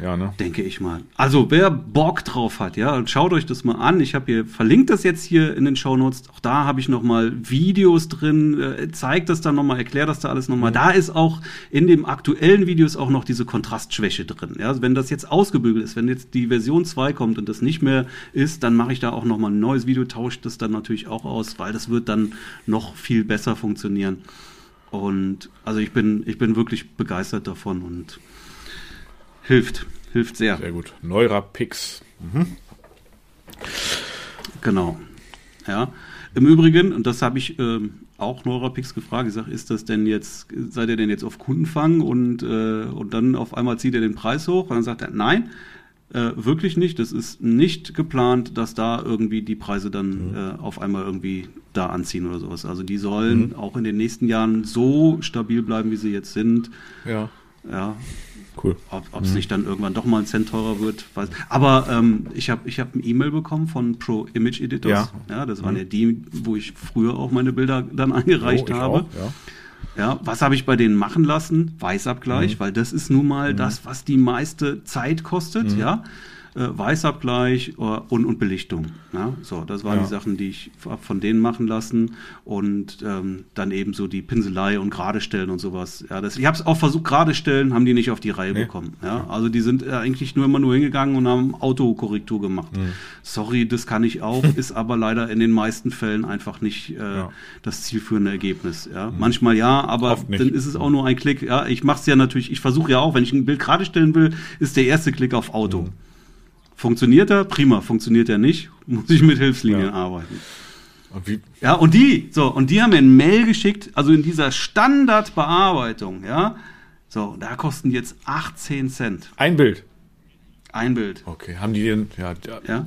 Ja, ne? Denke ich mal. Also, wer Bock drauf hat, ja, schaut euch das mal an. Ich habe hier verlinkt das jetzt hier in den Show Notes. Auch da habe ich noch mal Videos drin. Äh, zeigt das dann noch mal, erklärt das da alles noch mal. Mhm. Da ist auch in dem aktuellen Videos auch noch diese Kontrastschwäche drin. Ja, also wenn das jetzt ausgebügelt ist, wenn jetzt die Version 2 kommt und das nicht mehr ist, dann mache ich da auch noch mal ein neues Video, tauscht das dann natürlich auch aus, weil das wird dann noch viel besser funktionieren. Und also ich bin, ich bin wirklich begeistert davon und hilft. Hilft sehr. Sehr gut. Neurapix. Mhm. Genau. Ja. Im Übrigen, und das habe ich ähm, auch Neurapix gefragt, ich sage, ist das denn jetzt, seid ihr denn jetzt auf Kundenfang und, äh, und dann auf einmal zieht er den Preis hoch? Und dann sagt er, nein, äh, wirklich nicht. Das ist nicht geplant, dass da irgendwie die Preise dann mhm. äh, auf einmal irgendwie da anziehen oder sowas. Also die sollen mhm. auch in den nächsten Jahren so stabil bleiben, wie sie jetzt sind. Ja. Ja. Cool. Ob es mhm. nicht dann irgendwann doch mal ein Cent teurer wird. Weiß. Aber ähm, ich habe ich hab ein E-Mail bekommen von Pro Image Editors. Ja, ja das waren mhm. ja die, wo ich früher auch meine Bilder dann eingereicht oh, habe. Auch, ja. Ja, was habe ich bei denen machen lassen? Weißabgleich, mhm. weil das ist nun mal mhm. das, was die meiste Zeit kostet, mhm. ja äh, Weißabgleich äh, und, und Belichtung. Ja? So, das waren ja. die Sachen, die ich von denen machen lassen und ähm, dann eben so die Pinselei und gerade stellen und sowas. Ja, das, ich habe es auch versucht, gerade stellen, haben die nicht auf die Reihe nee. bekommen. Ja? Also die sind äh, eigentlich nur immer nur hingegangen und haben Autokorrektur gemacht. Mhm. Sorry, das kann ich auch, ist aber leider in den meisten Fällen einfach nicht äh, das zielführende Ergebnis. Ja? Mhm. Manchmal ja, aber dann ist es auch nur ein Klick. Ja, ich mache es ja natürlich, ich versuche ja auch, wenn ich ein Bild gerade stellen will, ist der erste Klick auf Auto. Mhm. Funktioniert er? Prima. Funktioniert er nicht? Muss ich mit Hilfslinien ja. arbeiten. Und wie? Ja, und die, so, und die haben mir ein Mail geschickt, also in dieser Standardbearbeitung, ja. So, da kosten jetzt 18 Cent. Ein Bild. Ein Bild. Okay, haben die denn, ja, ja.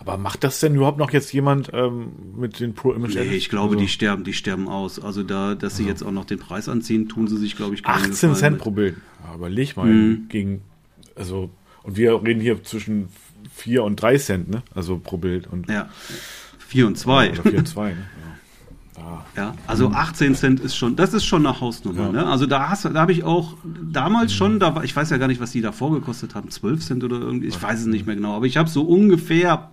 Aber macht das denn überhaupt noch jetzt jemand ähm, mit den Pro Image? Nee, ich glaube, also. die sterben, die sterben aus. Also da, dass sie also. jetzt auch noch den Preis anziehen, tun sie sich, glaube ich, gar 18 Cent mit. pro Bild. Aber leg mal mhm. gegen, also, und wir reden hier zwischen 4 und 3 Cent, ne? Also pro Bild. Und ja. 4 und 2. Oder 4 und 2, ne? Ja. ja, also 18 Cent ist schon, das ist schon eine Hausnummer. Ja. Ne? Also da hast, da habe ich auch damals schon, mhm. da war, ich weiß ja gar nicht, was die davor gekostet haben, 12 Cent oder irgendwie, ich weiß es nicht mehr genau, aber ich habe so ungefähr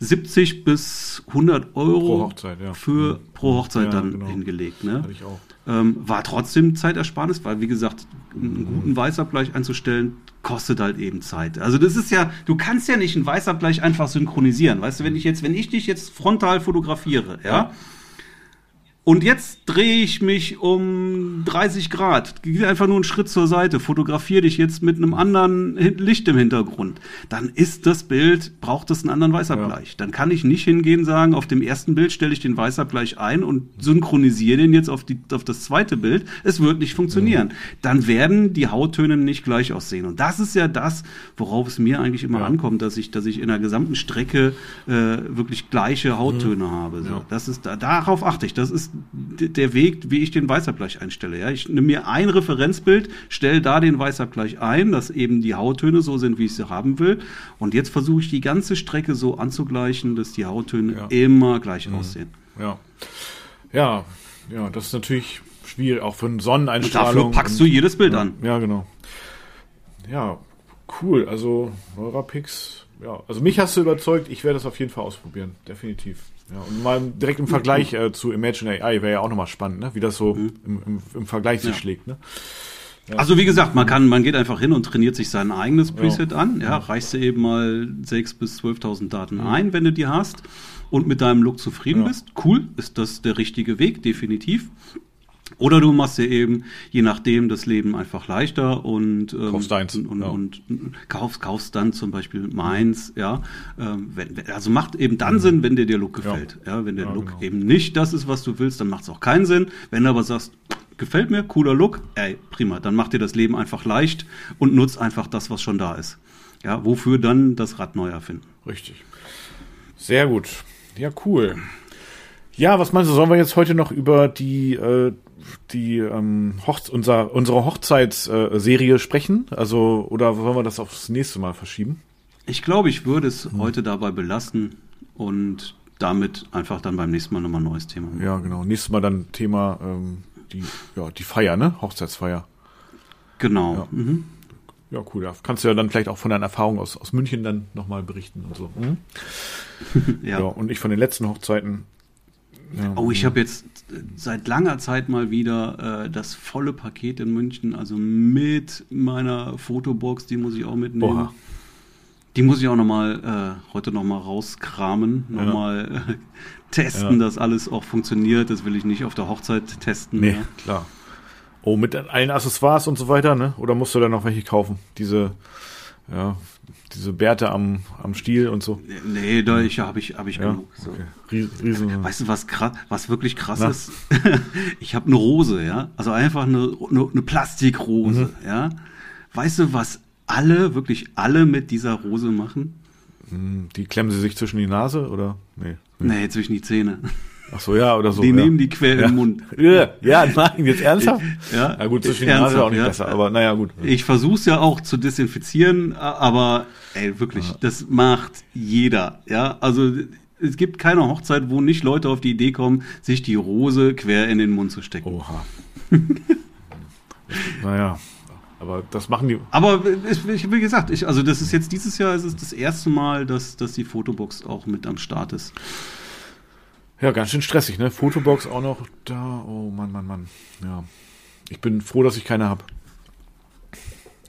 70 bis 100 Euro pro Hochzeit, ja. für pro Hochzeit dann genau. hingelegt. Ne? Hatte ich auch. Ähm, war trotzdem Zeitersparnis, weil wie gesagt, einen guten Weißabgleich einzustellen, kostet halt eben Zeit. Also das ist ja, du kannst ja nicht einen Weißabgleich einfach synchronisieren. Weißt du, wenn ich jetzt, wenn ich dich jetzt frontal fotografiere, ja, ja und jetzt drehe ich mich um 30 Grad, gehe einfach nur einen Schritt zur Seite, fotografiere dich jetzt mit einem anderen Licht im Hintergrund. Dann ist das Bild, braucht es einen anderen Weißabgleich. Ja. Dann kann ich nicht hingehen sagen, auf dem ersten Bild stelle ich den Weißabgleich ein und synchronisiere den jetzt auf, die, auf das zweite Bild. Es wird nicht funktionieren. Ja. Dann werden die Hauttöne nicht gleich aussehen. Und das ist ja das, worauf es mir eigentlich immer ja. ankommt, dass ich, dass ich in der gesamten Strecke äh, wirklich gleiche Hauttöne mhm. habe. So. Das ist, darauf achte ich. Das ist der Weg, wie ich den Weißabgleich einstelle. Ja? Ich nehme mir ein Referenzbild, stelle da den Weißabgleich ein, dass eben die Hauttöne so sind, wie ich sie haben will. Und jetzt versuche ich die ganze Strecke so anzugleichen, dass die Hauttöne ja. immer gleich mhm. aussehen. Ja. Ja, ja, das ist natürlich schwierig, auch für Sonneneinstrahlung. Und dafür packst und, du jedes Bild ja, an. Ja, genau. Ja, cool. Also Neurapix, ja, also mich hast du überzeugt, ich werde das auf jeden Fall ausprobieren, definitiv. Ja, und mal direkt im Vergleich äh, zu Imagine AI wäre ja auch nochmal spannend, ne? wie das so mhm. im, im, im, Vergleich sich ja. schlägt. Ne? Ja. Also wie gesagt, man kann, man geht einfach hin und trainiert sich sein eigenes Preset an. Ja, reichst du eben mal 6.000 bis 12.000 Daten mhm. ein, wenn du die hast und mit deinem Look zufrieden bist. Cool, ist das der richtige Weg, definitiv. Oder du machst dir eben, je nachdem, das Leben einfach leichter und ähm, kaufst deins. Und, und, ja. und, kaufst, kaufst dann zum Beispiel meins, ja. Ähm, wenn, also macht eben dann. Sinn, wenn dir der Look gefällt. Ja, ja wenn der ja, Look genau. eben nicht das ist, was du willst, dann macht es auch keinen Sinn. Wenn du aber sagst, gefällt mir, cooler Look, ey, prima, dann macht dir das Leben einfach leicht und nutzt einfach das, was schon da ist. Ja, wofür dann das Rad neu erfinden. Richtig. Sehr gut. Ja, cool. Ja, was meinst du, sollen wir jetzt heute noch über die äh, die ähm, Hochz unser, unsere Hochzeitsserie sprechen? Also, oder wollen wir das aufs nächste Mal verschieben? Ich glaube, ich würde es hm. heute dabei belassen und damit einfach dann beim nächsten Mal nochmal ein neues Thema. Ja, genau. Nächstes Mal dann Thema ähm, die, ja, die Feier, ne? Hochzeitsfeier. Genau. Ja. Mhm. Ja, cool. Ja. Kannst du ja dann vielleicht auch von deinen Erfahrungen aus, aus München dann nochmal berichten und so. Mhm. ja. ja. Und ich von den letzten Hochzeiten. Ja. Oh, ich habe jetzt seit langer Zeit mal wieder äh, das volle Paket in München, also mit meiner Fotobox, die muss ich auch mitnehmen. Boah. Die muss ich auch nochmal äh, heute nochmal rauskramen, nochmal ja. äh, testen, ja. dass alles auch funktioniert. Das will ich nicht auf der Hochzeit testen. Nee, ja. klar. Oh, mit allen Accessoires und so weiter, ne? Oder musst du da noch welche kaufen? Diese ja, diese Bärte am, am Stiel und so. Nee, da ich, habe ich, hab ich ja, genug. So. Okay. Riesen. Weißt du, was krass, was wirklich krass Na? ist? ich habe eine Rose, ja. Also einfach eine, eine, eine Plastikrose, mhm. ja. Weißt du, was alle, wirklich alle mit dieser Rose machen? Hm, die klemmen sie sich zwischen die Nase oder? Nee. Nee, nee zwischen die Zähne. Ach so, ja, oder so. Die ja. nehmen die quer ja. im Mund. Ja, ja, nein, jetzt ernsthaft? Ja, ja gut, zwischen die Nase auch nicht besser, aber naja, gut. Ich versuch's ja auch zu desinfizieren, aber ey, wirklich, das macht jeder, ja. Also es gibt keine Hochzeit, wo nicht Leute auf die Idee kommen, sich die Rose quer in den Mund zu stecken. Oha. naja. Aber das machen die. Aber wie gesagt, ich, also das ist jetzt dieses Jahr ist es das erste Mal, dass, dass die Fotobox auch mit am Start ist. Ja, ganz schön stressig, ne? Fotobox auch noch da. Oh Mann, Mann, Mann. Ja. Ich bin froh, dass ich keine habe.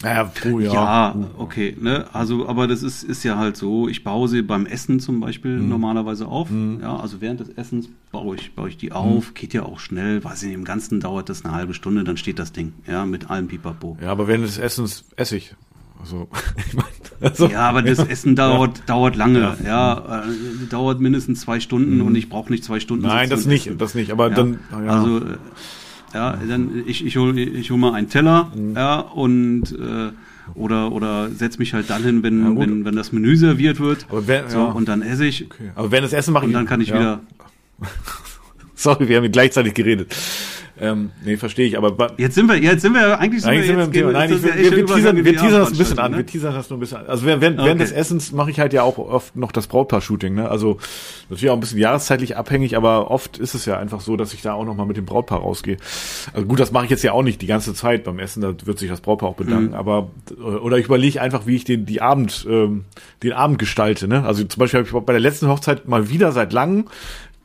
Naja, oh, ja. Ja, okay, ne? Also, aber das ist, ist ja halt so. Ich baue sie beim Essen zum Beispiel mhm. normalerweise auf. Mhm. Ja, also während des Essens baue ich, baue ich die auf. Mhm. Geht ja auch schnell. Weiß ich im Ganzen dauert das eine halbe Stunde, dann steht das Ding. Ja, mit allem Pipapo. Ja, aber während des Essens esse ich. Also, ich mein, also, ja, aber das ja. Essen dauert, ja. dauert lange. Ja, äh, dauert mindestens zwei Stunden mhm. und ich brauche nicht zwei Stunden. Nein, das nicht, das nicht. Aber dann. Also, äh, ja, dann ich, ich hole ich hol mal einen Teller, mhm. ja, und äh, oder oder setz mich halt dann hin, wenn, ja, wenn, wenn das Menü serviert wird. Aber wenn, so, ja. und dann esse ich. Okay. Aber wenn das Essen mache ich. Und dann kann ich ja. wieder. Sorry, wir haben gleichzeitig geredet. Ähm, nee, verstehe ich, aber jetzt sind wir, jetzt sind wir eigentlich, sind eigentlich wir, sind wir im Thema. Nein, ich, wir, wir, teasern, wir teasern das ein bisschen an. Ne? Wir teasern das nur ein bisschen an. Also während, während okay. des Essens mache ich halt ja auch oft noch das Brautpaar-Shooting. Ne? Also natürlich auch ein bisschen jahreszeitlich abhängig, aber oft ist es ja einfach so, dass ich da auch noch mal mit dem Brautpaar rausgehe. Also gut, das mache ich jetzt ja auch nicht die ganze Zeit beim Essen. Da wird sich das Brautpaar auch bedanken. Mhm. Aber oder ich überlege einfach, wie ich den die Abend ähm, den Abend gestalte. Ne? Also zum Beispiel habe ich bei der letzten Hochzeit mal wieder seit langem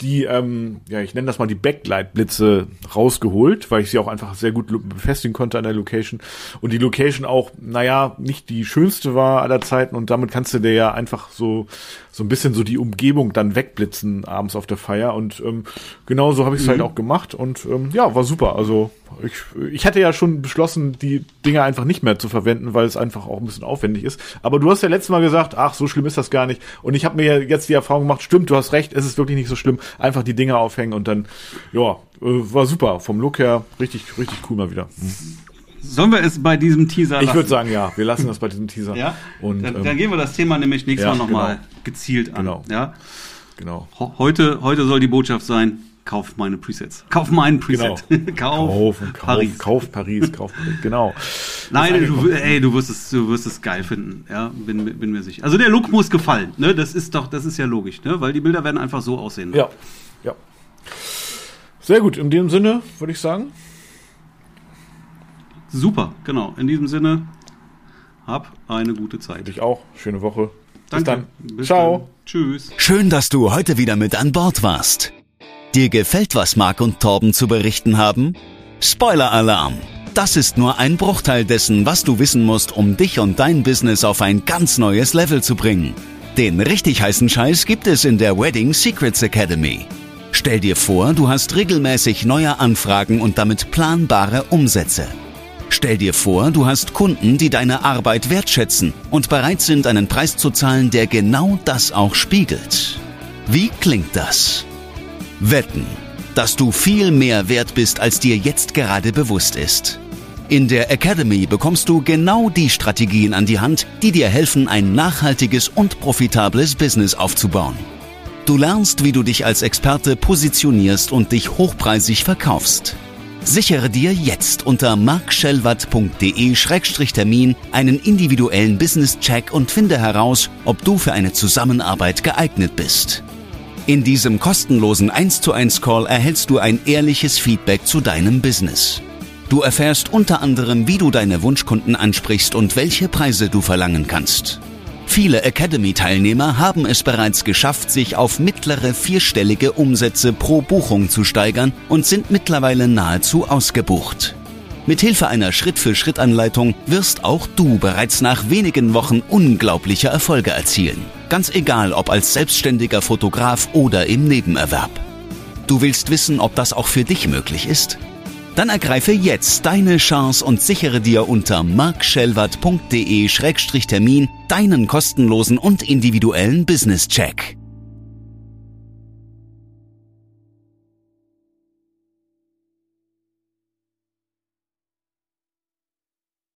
die, ähm, ja, ich nenne das mal die Backlight-Blitze rausgeholt, weil ich sie auch einfach sehr gut befestigen konnte an der Location. Und die Location auch, naja, nicht die schönste war aller Zeiten und damit kannst du dir ja einfach so so ein bisschen so die Umgebung dann wegblitzen abends auf der Feier. Und ähm, genau so habe ich es halt mhm. halt auch gemacht und ähm, ja, war super. Also ich, ich hatte ja schon beschlossen, die Dinge einfach nicht mehr zu verwenden, weil es einfach auch ein bisschen aufwendig ist. Aber du hast ja letztes Mal gesagt, ach, so schlimm ist das gar nicht. Und ich habe mir jetzt die Erfahrung gemacht, stimmt, du hast recht, es ist wirklich nicht so schlimm. Einfach die Dinge aufhängen und dann, ja, äh, war super. Vom Look her richtig, richtig cool mal wieder. Mhm. Sollen wir es bei diesem Teaser lassen? Ich würde sagen, ja. Wir lassen das bei diesem Teaser. ja? Und, dann, ähm, dann gehen wir das Thema nämlich nächstes ja, Mal nochmal genau. gezielt an. Genau. Ja? Genau. Heute, heute soll die Botschaft sein, kauf meine Presets. Kauf meinen Preset. Genau. kauf, kauf, Paris. Kauf Paris, kauf Paris, genau. Nein, du, ey, du wirst es, du wirst es geil finden, ja, bin, bin mir sicher. Also der Look muss gefallen, ne? Das ist doch, das ist ja logisch, ne? Weil die Bilder werden einfach so aussehen. Ja, ja. Sehr gut, in dem Sinne würde ich sagen. Super, genau. In diesem Sinne, hab eine gute Zeit. Ich auch. Schöne Woche. Danke. Bis dann. Bis Ciao. Dann. Tschüss. Schön, dass du heute wieder mit an Bord warst. Dir gefällt, was Marc und Torben zu berichten haben? Spoiler-Alarm! Das ist nur ein Bruchteil dessen, was du wissen musst, um dich und dein Business auf ein ganz neues Level zu bringen. Den richtig heißen Scheiß gibt es in der Wedding Secrets Academy. Stell dir vor, du hast regelmäßig neue Anfragen und damit planbare Umsätze. Stell dir vor, du hast Kunden, die deine Arbeit wertschätzen und bereit sind, einen Preis zu zahlen, der genau das auch spiegelt. Wie klingt das? Wetten, dass du viel mehr wert bist, als dir jetzt gerade bewusst ist. In der Academy bekommst du genau die Strategien an die Hand, die dir helfen, ein nachhaltiges und profitables Business aufzubauen. Du lernst, wie du dich als Experte positionierst und dich hochpreisig verkaufst. Sichere dir jetzt unter markschellwatt.de-termin einen individuellen Business-Check und finde heraus, ob du für eine Zusammenarbeit geeignet bist. In diesem kostenlosen 1 zu 1 Call erhältst du ein ehrliches Feedback zu deinem Business. Du erfährst unter anderem, wie du deine Wunschkunden ansprichst und welche Preise du verlangen kannst. Viele Academy-Teilnehmer haben es bereits geschafft, sich auf mittlere vierstellige Umsätze pro Buchung zu steigern und sind mittlerweile nahezu ausgebucht. Mithilfe einer Schritt-für-Schritt-Anleitung wirst auch du bereits nach wenigen Wochen unglaubliche Erfolge erzielen. Ganz egal, ob als selbstständiger Fotograf oder im Nebenerwerb. Du willst wissen, ob das auch für dich möglich ist? Dann ergreife jetzt deine Chance und sichere dir unter markschellwart.de-termin deinen kostenlosen und individuellen Business-Check.